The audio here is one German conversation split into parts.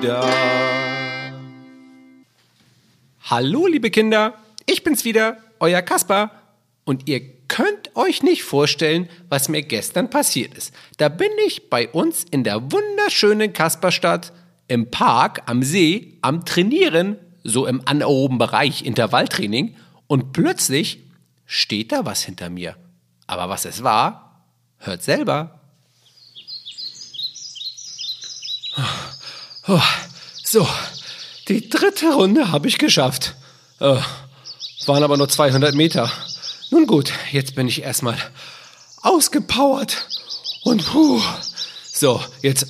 da. Hallo, liebe Kinder, ich bin's wieder, euer Kaspar. Und ihr könnt euch nicht vorstellen, was mir gestern passiert ist. Da bin ich bei uns in der wunderschönen Kasperstadt im Park am See am Trainieren, so im anaeroben Bereich Intervalltraining. Und plötzlich steht da was hinter mir. Aber was es war, hört selber. Oh, so, die dritte Runde habe ich geschafft. Äh, waren aber nur 200 Meter. Nun gut, jetzt bin ich erstmal ausgepowert. Und puh. So, jetzt,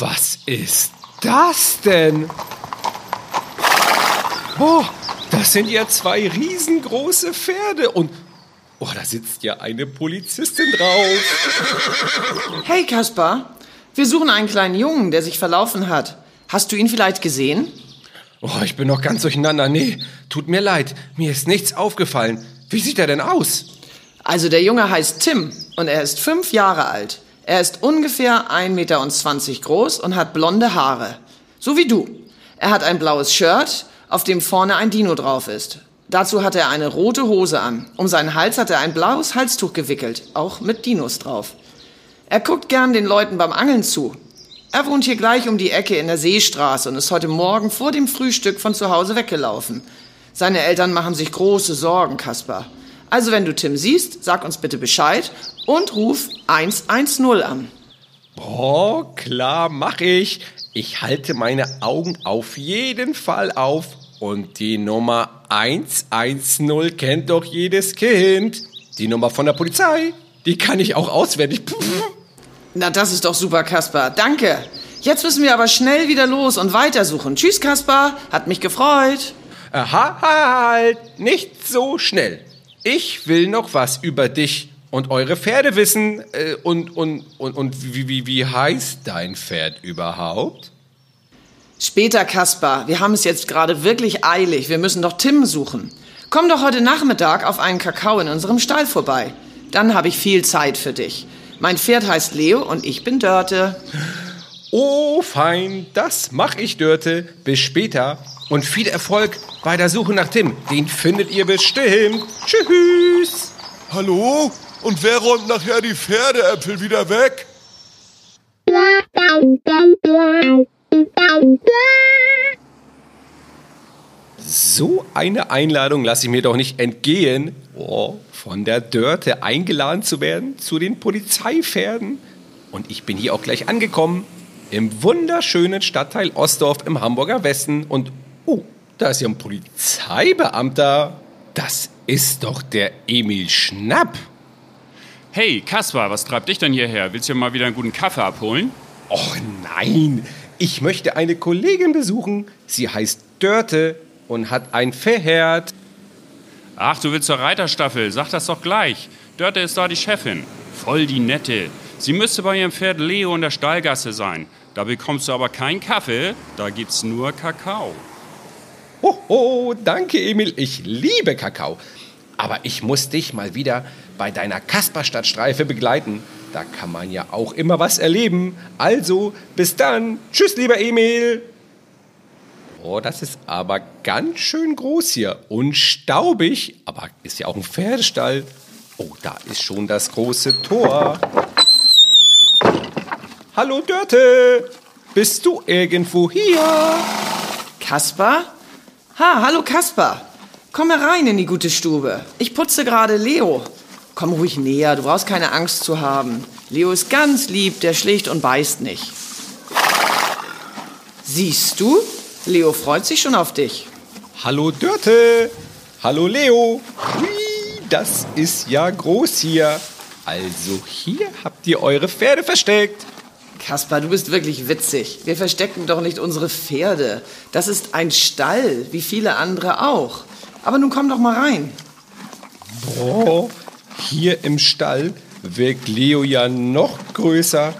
was ist das denn? Oh, das sind ja zwei riesengroße Pferde und oh, da sitzt ja eine Polizistin drauf. Hey Kaspar, wir suchen einen kleinen Jungen, der sich verlaufen hat. Hast du ihn vielleicht gesehen? Oh, ich bin noch ganz durcheinander. Nee, tut mir leid. Mir ist nichts aufgefallen. Wie sieht er denn aus? Also der Junge heißt Tim und er ist fünf Jahre alt. Er ist ungefähr 1,20 Meter groß und hat blonde Haare. So wie du. Er hat ein blaues Shirt, auf dem vorne ein Dino drauf ist. Dazu hat er eine rote Hose an. Um seinen Hals hat er ein blaues Halstuch gewickelt, auch mit Dinos drauf. Er guckt gern den Leuten beim Angeln zu. Er wohnt hier gleich um die Ecke in der Seestraße und ist heute Morgen vor dem Frühstück von zu Hause weggelaufen. Seine Eltern machen sich große Sorgen, Kaspar. Also wenn du Tim siehst, sag uns bitte Bescheid und ruf 110 an. Oh, klar, mach ich. Ich halte meine Augen auf jeden Fall auf. Und die Nummer 110 kennt doch jedes Kind. Die Nummer von der Polizei. Die kann ich auch auswendig. Puh. Na, das ist doch super, Kaspar. Danke. Jetzt müssen wir aber schnell wieder los und weitersuchen. Tschüss, Kaspar. Hat mich gefreut. Aha, halt, nicht so schnell. Ich will noch was über dich und eure Pferde wissen. Äh, und, und, und, und wie, wie, wie heißt dein Pferd überhaupt? Später, Kaspar. Wir haben es jetzt gerade wirklich eilig. Wir müssen doch Tim suchen. Komm doch heute Nachmittag auf einen Kakao in unserem Stall vorbei. Dann habe ich viel Zeit für dich. Mein Pferd heißt Leo und ich bin Dörte. Oh, fein, das mach ich, Dörte. Bis später und viel Erfolg bei der Suche nach Tim. Den findet ihr bestimmt. Tschüss. Hallo? Und wer räumt nachher die Pferdeäpfel wieder weg? So eine Einladung lasse ich mir doch nicht entgehen, oh, von der Dörte eingeladen zu werden zu den Polizeipferden. Und ich bin hier auch gleich angekommen, im wunderschönen Stadtteil Ostdorf im Hamburger Westen. Und oh, da ist ja ein Polizeibeamter. Das ist doch der Emil Schnapp. Hey, Kaspar, was treibt dich denn hierher? Willst du mal wieder einen guten Kaffee abholen? Och nein, ich möchte eine Kollegin besuchen. Sie heißt Dörte und hat ein Pferd. Ach, du willst zur Reiterstaffel, sag das doch gleich. Dörte ist da die Chefin. Voll die Nette. Sie müsste bei ihrem Pferd Leo in der Stallgasse sein. Da bekommst du aber keinen Kaffee, da gibt's nur Kakao. Hoho, danke Emil, ich liebe Kakao. Aber ich muss dich mal wieder bei deiner Kasperstadtstreife begleiten. Da kann man ja auch immer was erleben. Also, bis dann. Tschüss, lieber Emil. Oh, das ist aber ganz schön groß hier und staubig. Aber ist ja auch ein Pferdestall. Oh, da ist schon das große Tor. Hallo Dörte, bist du irgendwo hier? Kaspar? Ha, hallo Kaspar. Komm herein in die gute Stube. Ich putze gerade Leo. Komm ruhig näher, du brauchst keine Angst zu haben. Leo ist ganz lieb, der schlicht und beißt nicht. Siehst du? Leo freut sich schon auf dich. Hallo Dörte, hallo Leo. Hui, das ist ja groß hier. Also hier habt ihr eure Pferde versteckt. Kaspar, du bist wirklich witzig. Wir verstecken doch nicht unsere Pferde. Das ist ein Stall, wie viele andere auch. Aber nun komm doch mal rein. Oh, hier im Stall wirkt Leo ja noch größer.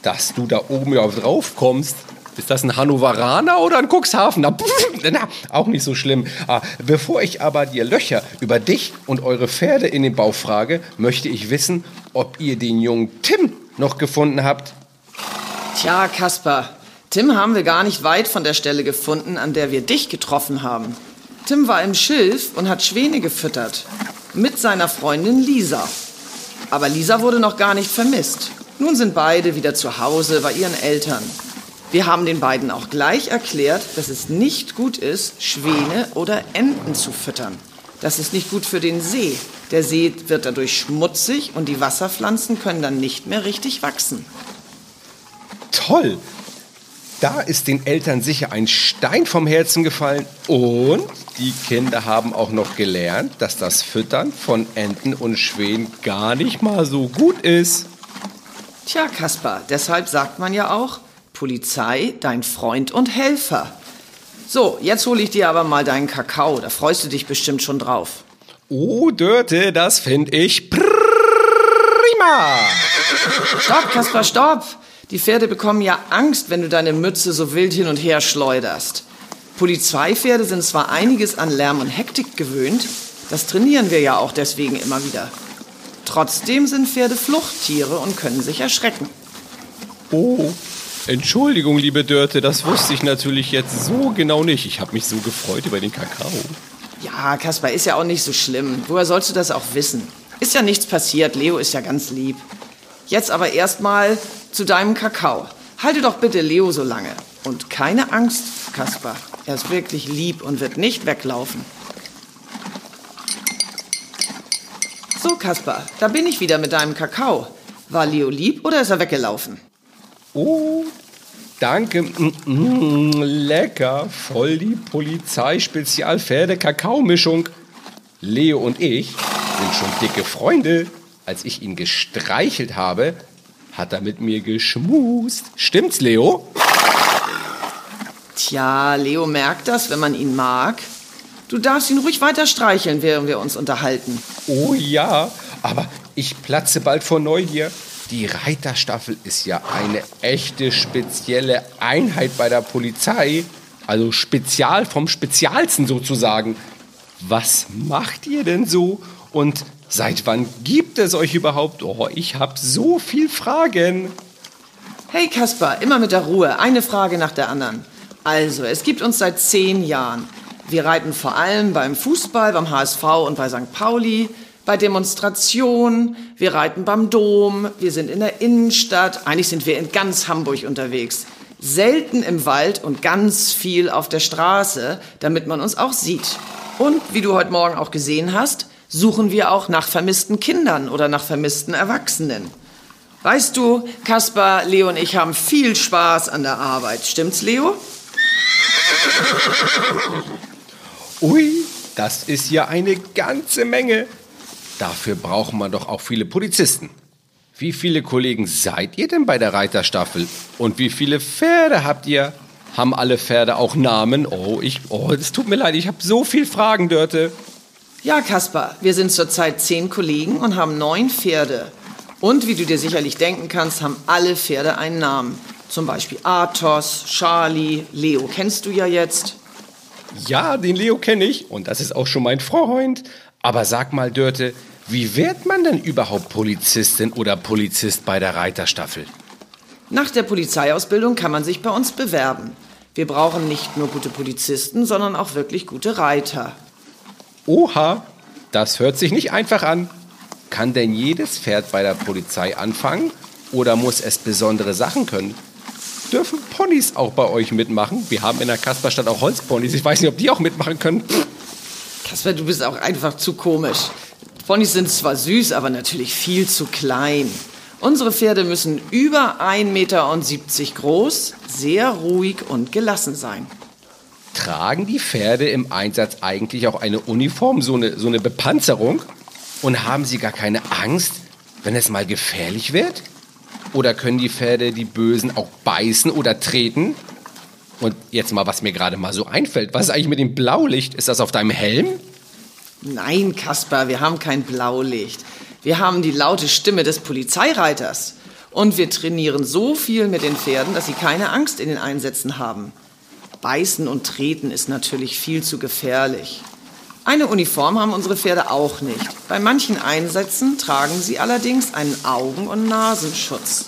Dass du da oben ja drauf kommst. Ist das ein Hannoveraner oder ein Cuxhaven? Na, auch nicht so schlimm. Ah, bevor ich aber dir Löcher über dich und eure Pferde in den Bauch frage, möchte ich wissen, ob ihr den jungen Tim noch gefunden habt. Tja, Kaspar, Tim haben wir gar nicht weit von der Stelle gefunden, an der wir dich getroffen haben. Tim war im Schilf und hat Schwäne gefüttert. Mit seiner Freundin Lisa. Aber Lisa wurde noch gar nicht vermisst. Nun sind beide wieder zu Hause bei ihren Eltern. Wir haben den beiden auch gleich erklärt, dass es nicht gut ist, Schwäne oder Enten zu füttern. Das ist nicht gut für den See. Der See wird dadurch schmutzig und die Wasserpflanzen können dann nicht mehr richtig wachsen. Toll! Da ist den Eltern sicher ein Stein vom Herzen gefallen. Und die Kinder haben auch noch gelernt, dass das Füttern von Enten und Schwänen gar nicht mal so gut ist. Tja, Kaspar, deshalb sagt man ja auch, Polizei, dein Freund und Helfer. So, jetzt hole ich dir aber mal deinen Kakao, da freust du dich bestimmt schon drauf. Oh, Dörte, das finde ich prima. Stopp, Kaspar, stopp! Die Pferde bekommen ja Angst, wenn du deine Mütze so wild hin und her schleuderst. Polizeipferde sind zwar einiges an Lärm und Hektik gewöhnt, das trainieren wir ja auch deswegen immer wieder. Trotzdem sind Pferde Fluchttiere und können sich erschrecken. Oh, Entschuldigung, liebe Dörte, das wusste ich natürlich jetzt so genau nicht. Ich habe mich so gefreut über den Kakao. Ja, Kaspar, ist ja auch nicht so schlimm. Woher sollst du das auch wissen? Ist ja nichts passiert, Leo ist ja ganz lieb. Jetzt aber erstmal zu deinem Kakao. Halte doch bitte Leo so lange. Und keine Angst, Kaspar. Er ist wirklich lieb und wird nicht weglaufen. So, Kaspar, da bin ich wieder mit deinem Kakao. War Leo lieb oder ist er weggelaufen? Oh, danke. Mm, mm, lecker. Voll die Polizei-Spezialpferde-Kakao-Mischung. Leo und ich sind schon dicke Freunde. Als ich ihn gestreichelt habe, hat er mit mir geschmust. Stimmt's, Leo? Tja, Leo merkt das, wenn man ihn mag. Du darfst ihn ruhig weiter streicheln, während wir uns unterhalten. Oh ja, aber ich platze bald vor Neugier. Die Reiterstaffel ist ja eine echte spezielle Einheit bei der Polizei. Also spezial vom Spezialsten sozusagen. Was macht ihr denn so? Und seit wann gibt es euch überhaupt? Oh, ich habe so viel Fragen. Hey Kaspar, immer mit der Ruhe. Eine Frage nach der anderen. Also, es gibt uns seit zehn Jahren. Wir reiten vor allem beim Fußball, beim HSV und bei St. Pauli, bei Demonstrationen, wir reiten beim Dom, wir sind in der Innenstadt, eigentlich sind wir in ganz Hamburg unterwegs. Selten im Wald und ganz viel auf der Straße, damit man uns auch sieht. Und wie du heute Morgen auch gesehen hast, suchen wir auch nach vermissten Kindern oder nach vermissten Erwachsenen. Weißt du, Kaspar, Leo und ich haben viel Spaß an der Arbeit. Stimmt's, Leo? Ui, das ist ja eine ganze Menge. Dafür braucht man doch auch viele Polizisten. Wie viele Kollegen seid ihr denn bei der Reiterstaffel? Und wie viele Pferde habt ihr? Haben alle Pferde auch Namen? Oh, ich, oh, es tut mir leid, ich habe so viel Fragen, Dörte. Ja, Kaspar, wir sind zurzeit zehn Kollegen und haben neun Pferde. Und wie du dir sicherlich denken kannst, haben alle Pferde einen Namen. Zum Beispiel Athos, Charlie, Leo kennst du ja jetzt. Ja, den Leo kenne ich und das ist auch schon mein Freund. Aber sag mal, Dörte, wie wird man denn überhaupt Polizistin oder Polizist bei der Reiterstaffel? Nach der Polizeiausbildung kann man sich bei uns bewerben. Wir brauchen nicht nur gute Polizisten, sondern auch wirklich gute Reiter. Oha, das hört sich nicht einfach an. Kann denn jedes Pferd bei der Polizei anfangen oder muss es besondere Sachen können? Dürfen Ponys auch bei euch mitmachen? Wir haben in der Kasperstadt auch Holzponys. Ich weiß nicht, ob die auch mitmachen können. Kaspar, du bist auch einfach zu komisch. Ponys sind zwar süß, aber natürlich viel zu klein. Unsere Pferde müssen über 1,70 Meter groß, sehr ruhig und gelassen sein. Tragen die Pferde im Einsatz eigentlich auch eine Uniform, so eine, so eine Bepanzerung? Und haben sie gar keine Angst, wenn es mal gefährlich wird? Oder können die Pferde die Bösen auch beißen oder treten? Und jetzt mal, was mir gerade mal so einfällt. Was ist eigentlich mit dem Blaulicht? Ist das auf deinem Helm? Nein, Kasper, wir haben kein Blaulicht. Wir haben die laute Stimme des Polizeireiters. Und wir trainieren so viel mit den Pferden, dass sie keine Angst in den Einsätzen haben. Beißen und Treten ist natürlich viel zu gefährlich. Eine Uniform haben unsere Pferde auch nicht. Bei manchen Einsätzen tragen sie allerdings einen Augen- und Nasenschutz.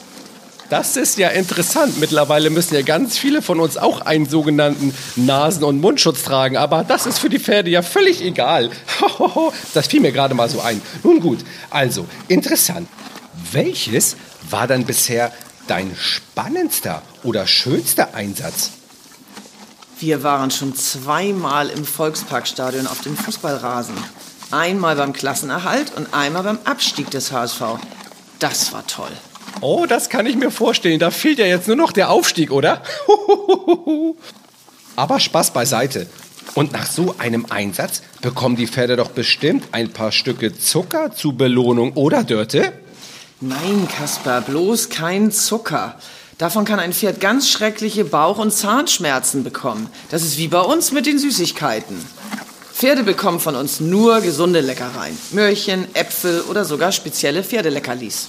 Das ist ja interessant. Mittlerweile müssen ja ganz viele von uns auch einen sogenannten Nasen- und Mundschutz tragen. Aber das ist für die Pferde ja völlig egal. Das fiel mir gerade mal so ein. Nun gut, also interessant. Welches war dann bisher dein spannendster oder schönster Einsatz? Wir waren schon zweimal im Volksparkstadion auf dem Fußballrasen. Einmal beim Klassenerhalt und einmal beim Abstieg des HSV. Das war toll. Oh, das kann ich mir vorstellen. Da fehlt ja jetzt nur noch der Aufstieg, oder? Aber Spaß beiseite. Und nach so einem Einsatz bekommen die Pferde doch bestimmt ein paar Stücke Zucker zur Belohnung, oder Dörte? Nein, Kasper, bloß kein Zucker. Davon kann ein Pferd ganz schreckliche Bauch- und Zahnschmerzen bekommen. Das ist wie bei uns mit den Süßigkeiten. Pferde bekommen von uns nur gesunde Leckereien. Möhrchen, Äpfel oder sogar spezielle Pferdeleckerlis.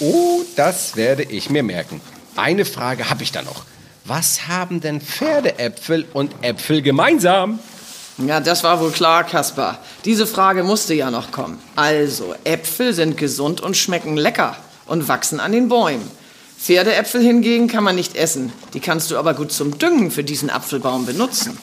Oh, das werde ich mir merken. Eine Frage habe ich da noch. Was haben denn Pferdeäpfel und Äpfel gemeinsam? Ja, das war wohl klar, Kaspar. Diese Frage musste ja noch kommen. Also, Äpfel sind gesund und schmecken lecker und wachsen an den Bäumen. Pferdeäpfel hingegen kann man nicht essen. Die kannst du aber gut zum Düngen für diesen Apfelbaum benutzen.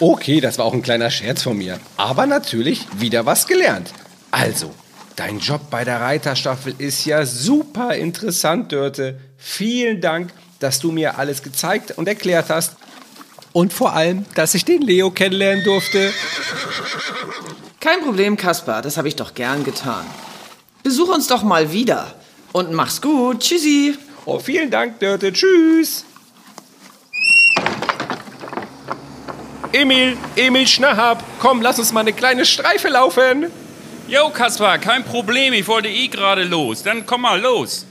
Okay, das war auch ein kleiner Scherz von mir. Aber natürlich wieder was gelernt. Also, dein Job bei der Reiterstaffel ist ja super interessant, Dörte. Vielen Dank, dass du mir alles gezeigt und erklärt hast. Und vor allem, dass ich den Leo kennenlernen durfte. Kein Problem, Kaspar, das habe ich doch gern getan. Besuch uns doch mal wieder. Und mach's gut. Tschüssi. Oh, vielen Dank, Dörte. Tschüss. Emil, Emil Schnahab, komm, lass uns mal eine kleine Streife laufen. Jo, Kaspar, kein Problem. Ich wollte eh gerade los. Dann komm mal los.